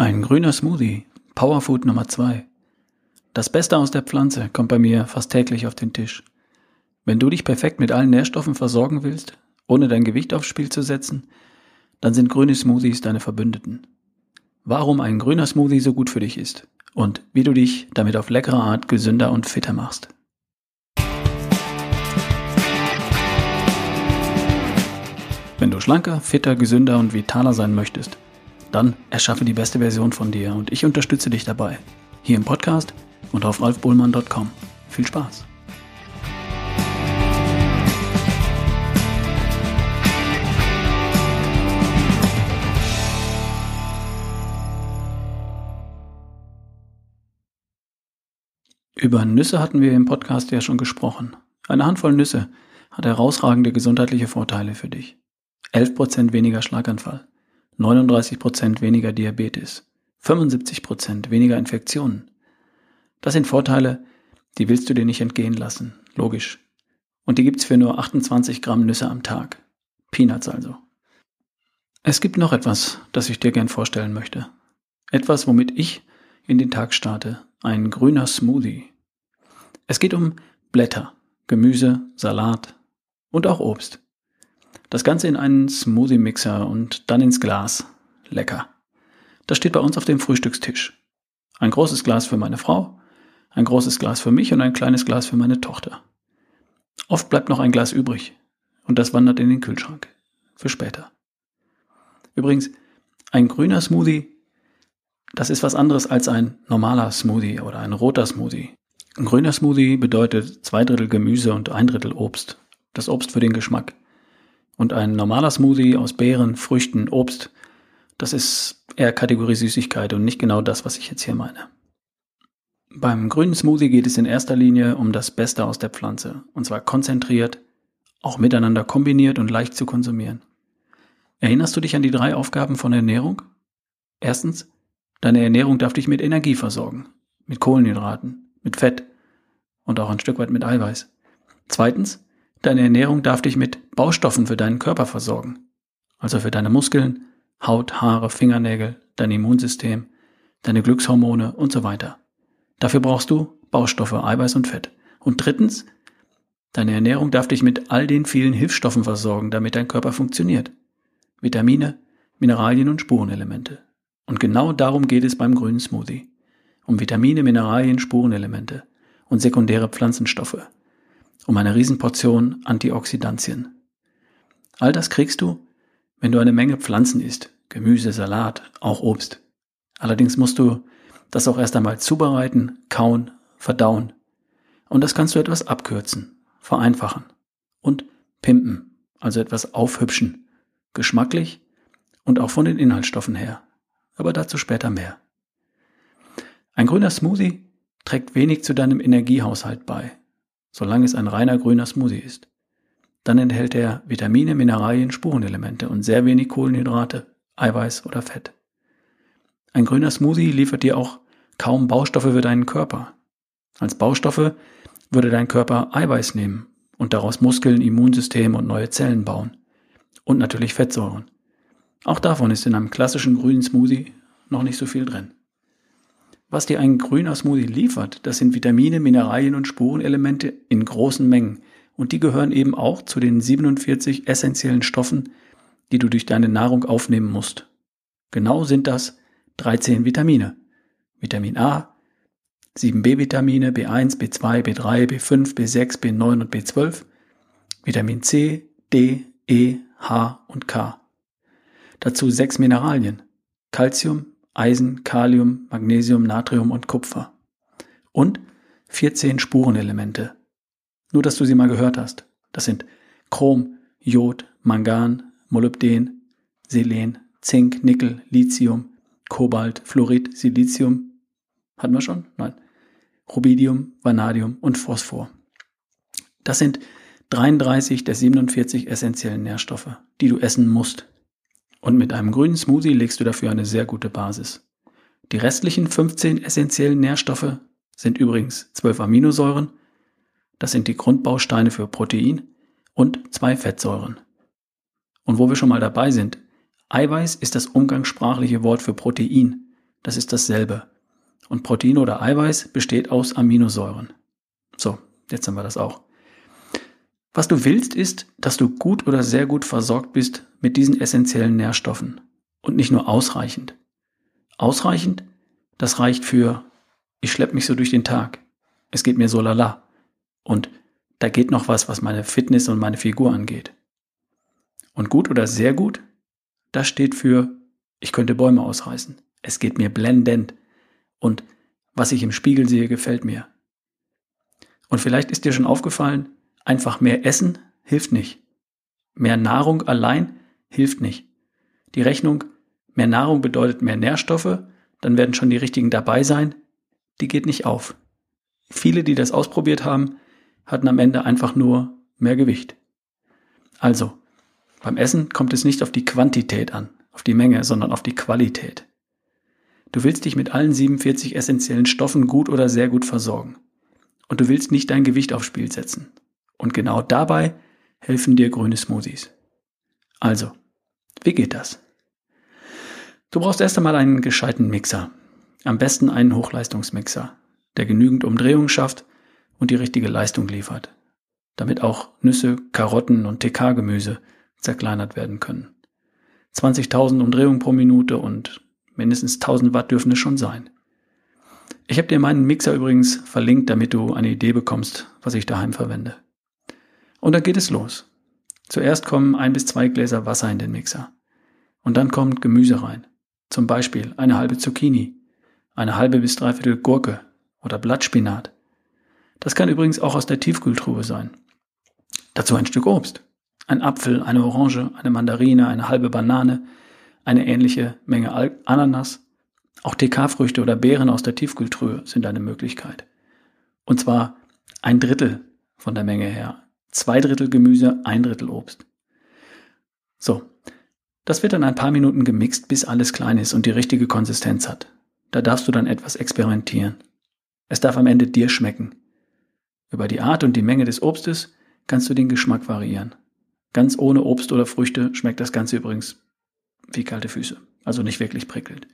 Ein grüner Smoothie, Powerfood Nummer 2. Das Beste aus der Pflanze kommt bei mir fast täglich auf den Tisch. Wenn du dich perfekt mit allen Nährstoffen versorgen willst, ohne dein Gewicht aufs Spiel zu setzen, dann sind grüne Smoothies deine Verbündeten. Warum ein grüner Smoothie so gut für dich ist und wie du dich damit auf leckere Art gesünder und fitter machst. Wenn du schlanker, fitter, gesünder und vitaler sein möchtest, dann erschaffe die beste Version von dir und ich unterstütze dich dabei. Hier im Podcast und auf ralfbohlmann.com. Viel Spaß! Über Nüsse hatten wir im Podcast ja schon gesprochen. Eine Handvoll Nüsse hat herausragende gesundheitliche Vorteile für dich. 11% weniger Schlaganfall, 39% weniger Diabetes, 75% weniger Infektionen. Das sind Vorteile, die willst du dir nicht entgehen lassen, logisch. Und die gibt's für nur 28 Gramm Nüsse am Tag. Peanuts also. Es gibt noch etwas, das ich dir gern vorstellen möchte. Etwas, womit ich in den Tag starte. Ein grüner Smoothie. Es geht um Blätter, Gemüse, Salat und auch Obst. Das Ganze in einen Smoothie-Mixer und dann ins Glas. Lecker. Das steht bei uns auf dem Frühstückstisch. Ein großes Glas für meine Frau, ein großes Glas für mich und ein kleines Glas für meine Tochter. Oft bleibt noch ein Glas übrig und das wandert in den Kühlschrank. Für später. Übrigens, ein grüner Smoothie, das ist was anderes als ein normaler Smoothie oder ein roter Smoothie. Ein grüner Smoothie bedeutet zwei Drittel Gemüse und ein Drittel Obst. Das Obst für den Geschmack. Und ein normaler Smoothie aus Beeren, Früchten, Obst, das ist eher Kategorie Süßigkeit und nicht genau das, was ich jetzt hier meine. Beim grünen Smoothie geht es in erster Linie um das Beste aus der Pflanze, und zwar konzentriert, auch miteinander kombiniert und leicht zu konsumieren. Erinnerst du dich an die drei Aufgaben von Ernährung? Erstens, deine Ernährung darf dich mit Energie versorgen, mit Kohlenhydraten, mit Fett und auch ein Stück weit mit Eiweiß. Zweitens, Deine Ernährung darf dich mit Baustoffen für deinen Körper versorgen. Also für deine Muskeln, Haut, Haare, Fingernägel, dein Immunsystem, deine Glückshormone und so weiter. Dafür brauchst du Baustoffe, Eiweiß und Fett. Und drittens, deine Ernährung darf dich mit all den vielen Hilfsstoffen versorgen, damit dein Körper funktioniert. Vitamine, Mineralien und Spurenelemente. Und genau darum geht es beim grünen Smoothie. Um Vitamine, Mineralien, Spurenelemente und sekundäre Pflanzenstoffe um eine Riesenportion Antioxidantien. All das kriegst du, wenn du eine Menge Pflanzen isst, Gemüse, Salat, auch Obst. Allerdings musst du das auch erst einmal zubereiten, kauen, verdauen. Und das kannst du etwas abkürzen, vereinfachen und pimpen, also etwas aufhübschen, geschmacklich und auch von den Inhaltsstoffen her. Aber dazu später mehr. Ein grüner Smoothie trägt wenig zu deinem Energiehaushalt bei solange es ein reiner grüner Smoothie ist. Dann enthält er Vitamine, Mineralien, Spurenelemente und sehr wenig Kohlenhydrate, Eiweiß oder Fett. Ein grüner Smoothie liefert dir auch kaum Baustoffe für deinen Körper. Als Baustoffe würde dein Körper Eiweiß nehmen und daraus Muskeln, Immunsystem und neue Zellen bauen. Und natürlich Fettsäuren. Auch davon ist in einem klassischen grünen Smoothie noch nicht so viel drin. Was dir ein grüner Smoothie liefert, das sind Vitamine, Mineralien und Spurenelemente in großen Mengen. Und die gehören eben auch zu den 47 essentiellen Stoffen, die du durch deine Nahrung aufnehmen musst. Genau sind das 13 Vitamine. Vitamin A, 7 B-Vitamine, B1, B2, B3, B5, B6, B9 und B12, Vitamin C, D, E, H und K. Dazu sechs Mineralien. Calcium, Eisen, Kalium, Magnesium, Natrium und Kupfer. Und 14 Spurenelemente. Nur, dass du sie mal gehört hast. Das sind Chrom, Jod, Mangan, Molybden, Selen, Zink, Nickel, Lithium, Kobalt, Fluorid, Silizium. Hatten wir schon? Nein. Rubidium, Vanadium und Phosphor. Das sind 33 der 47 essentiellen Nährstoffe, die du essen musst, und mit einem grünen Smoothie legst du dafür eine sehr gute Basis. Die restlichen 15 essentiellen Nährstoffe sind übrigens 12 Aminosäuren, das sind die Grundbausteine für Protein, und zwei Fettsäuren. Und wo wir schon mal dabei sind, Eiweiß ist das umgangssprachliche Wort für Protein. das ist dasselbe. Und Protein oder Eiweiß besteht aus Aminosäuren. So, jetzt haben wir das auch. Was du willst, ist, dass du gut oder sehr gut versorgt bist mit diesen essentiellen Nährstoffen. Und nicht nur ausreichend. Ausreichend, das reicht für, ich schlepp mich so durch den Tag. Es geht mir so lala. Und da geht noch was, was meine Fitness und meine Figur angeht. Und gut oder sehr gut, das steht für, ich könnte Bäume ausreißen. Es geht mir blendend. Und was ich im Spiegel sehe, gefällt mir. Und vielleicht ist dir schon aufgefallen, einfach mehr Essen hilft nicht. Mehr Nahrung allein hilft nicht. Die Rechnung, mehr Nahrung bedeutet mehr Nährstoffe, dann werden schon die richtigen dabei sein, die geht nicht auf. Viele, die das ausprobiert haben, hatten am Ende einfach nur mehr Gewicht. Also, beim Essen kommt es nicht auf die Quantität an, auf die Menge, sondern auf die Qualität. Du willst dich mit allen 47 essentiellen Stoffen gut oder sehr gut versorgen. Und du willst nicht dein Gewicht aufs Spiel setzen. Und genau dabei helfen dir grüne Smoothies. Also, wie geht das? Du brauchst erst einmal einen gescheiten Mixer. Am besten einen Hochleistungsmixer, der genügend Umdrehungen schafft und die richtige Leistung liefert, damit auch Nüsse, Karotten und TK-Gemüse zerkleinert werden können. 20.000 Umdrehungen pro Minute und mindestens 1000 Watt dürfen es schon sein. Ich habe dir meinen Mixer übrigens verlinkt, damit du eine Idee bekommst, was ich daheim verwende. Und dann geht es los. Zuerst kommen ein bis zwei Gläser Wasser in den Mixer. Und dann kommt Gemüse rein. Zum Beispiel eine halbe Zucchini, eine halbe bis dreiviertel Gurke oder Blattspinat. Das kann übrigens auch aus der Tiefkühltruhe sein. Dazu ein Stück Obst ein Apfel, eine Orange, eine Mandarine, eine halbe Banane, eine ähnliche Menge Ananas. Auch TK-Früchte oder Beeren aus der Tiefkühltruhe sind eine Möglichkeit. Und zwar ein Drittel von der Menge her. Zwei Drittel Gemüse, ein Drittel Obst. So, das wird dann ein paar Minuten gemixt, bis alles klein ist und die richtige Konsistenz hat. Da darfst du dann etwas experimentieren. Es darf am Ende dir schmecken. Über die Art und die Menge des Obstes kannst du den Geschmack variieren. Ganz ohne Obst oder Früchte schmeckt das Ganze übrigens wie kalte Füße. Also nicht wirklich prickelt.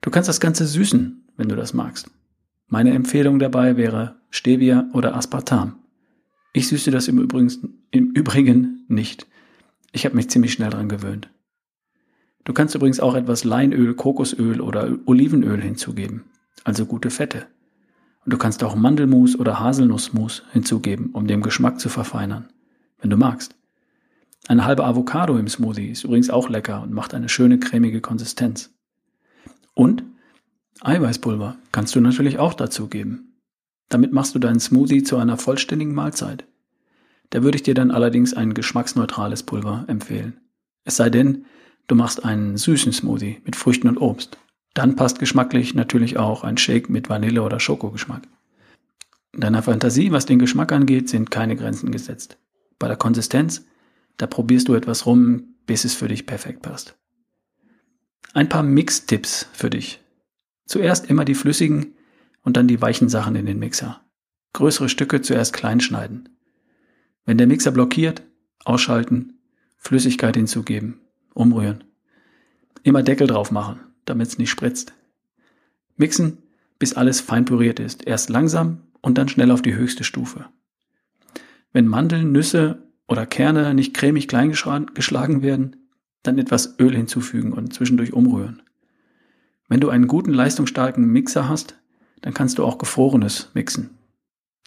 Du kannst das Ganze süßen, wenn du das magst. Meine Empfehlung dabei wäre Stevia oder Aspartam. Ich süße das im Übrigen, im Übrigen nicht. Ich habe mich ziemlich schnell dran gewöhnt. Du kannst übrigens auch etwas Leinöl, Kokosöl oder Olivenöl hinzugeben, also gute Fette. Und du kannst auch Mandelmus oder Haselnussmus hinzugeben, um den Geschmack zu verfeinern, wenn du magst. Eine halbe Avocado im Smoothie ist übrigens auch lecker und macht eine schöne cremige Konsistenz. Und Eiweißpulver kannst du natürlich auch dazu geben. Damit machst du deinen Smoothie zu einer vollständigen Mahlzeit. Da würde ich dir dann allerdings ein geschmacksneutrales Pulver empfehlen. Es sei denn, du machst einen süßen Smoothie mit Früchten und Obst. Dann passt geschmacklich natürlich auch ein Shake mit Vanille- oder Schokogeschmack. Deiner Fantasie, was den Geschmack angeht, sind keine Grenzen gesetzt. Bei der Konsistenz da probierst du etwas rum, bis es für dich perfekt passt. Ein paar Mix-Tipps für dich. Zuerst immer die flüssigen und dann die weichen Sachen in den Mixer. Größere Stücke zuerst klein schneiden. Wenn der Mixer blockiert, ausschalten, Flüssigkeit hinzugeben, umrühren. Immer Deckel drauf machen, damit es nicht spritzt. Mixen, bis alles fein püriert ist. Erst langsam und dann schnell auf die höchste Stufe. Wenn Mandeln, Nüsse oder Kerne nicht cremig klein geschlagen werden, dann etwas Öl hinzufügen und zwischendurch umrühren. Wenn du einen guten leistungsstarken Mixer hast, dann kannst du auch gefrorenes mixen.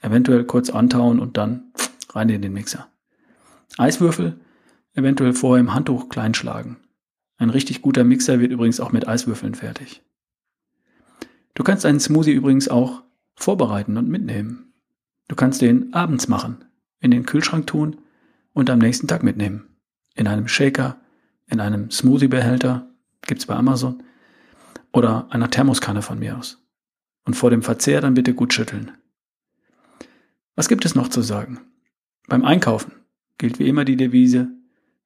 Eventuell kurz antauen und dann rein in den Mixer. Eiswürfel eventuell vorher im Handtuch klein schlagen. Ein richtig guter Mixer wird übrigens auch mit Eiswürfeln fertig. Du kannst einen Smoothie übrigens auch vorbereiten und mitnehmen. Du kannst den abends machen, in den Kühlschrank tun und am nächsten Tag mitnehmen. In einem Shaker, in einem Smoothie-Behälter, gibt's bei Amazon, oder einer Thermoskanne von mir aus. Und vor dem Verzehr dann bitte gut schütteln. Was gibt es noch zu sagen? Beim Einkaufen gilt wie immer die Devise,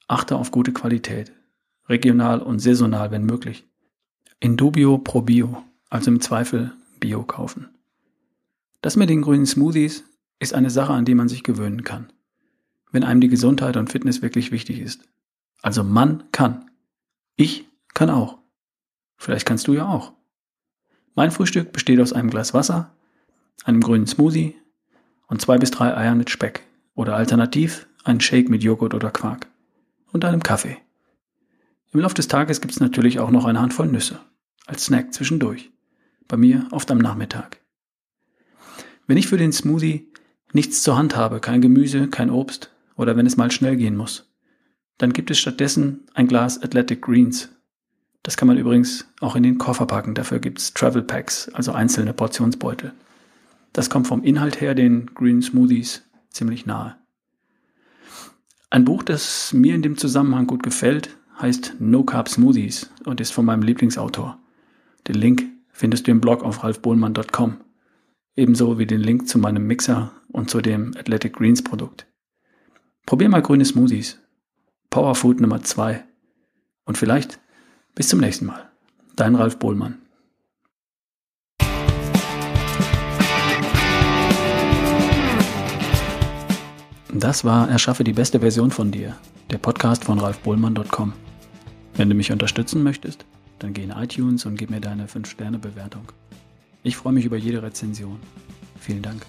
achte auf gute Qualität, regional und saisonal, wenn möglich. In dubio pro bio, also im Zweifel Bio kaufen. Das mit den grünen Smoothies ist eine Sache, an die man sich gewöhnen kann wenn einem die Gesundheit und Fitness wirklich wichtig ist. Also man kann. Ich kann auch. Vielleicht kannst du ja auch. Mein Frühstück besteht aus einem Glas Wasser, einem grünen Smoothie und zwei bis drei Eiern mit Speck oder alternativ einen Shake mit Joghurt oder Quark und einem Kaffee. Im Laufe des Tages gibt es natürlich auch noch eine Handvoll Nüsse als Snack zwischendurch. Bei mir oft am Nachmittag. Wenn ich für den Smoothie nichts zur Hand habe, kein Gemüse, kein Obst oder wenn es mal schnell gehen muss, dann gibt es stattdessen ein Glas Athletic Greens. Das kann man übrigens auch in den Koffer packen. Dafür gibt es Travel Packs, also einzelne Portionsbeutel. Das kommt vom Inhalt her den Green Smoothies ziemlich nahe. Ein Buch, das mir in dem Zusammenhang gut gefällt, heißt No Carb Smoothies und ist von meinem Lieblingsautor. Den Link findest du im Blog auf ralfbohlmann.com. Ebenso wie den Link zu meinem Mixer und zu dem Athletic Greens Produkt. Probier mal grüne Smoothies. Powerfood Nummer 2. Und vielleicht bis zum nächsten Mal. Dein Ralf Bohlmann. Das war Erschaffe die beste Version von dir, der Podcast von ralfbohlmann.com. Wenn du mich unterstützen möchtest, dann geh in iTunes und gib mir deine 5-Sterne-Bewertung. Ich freue mich über jede Rezension. Vielen Dank.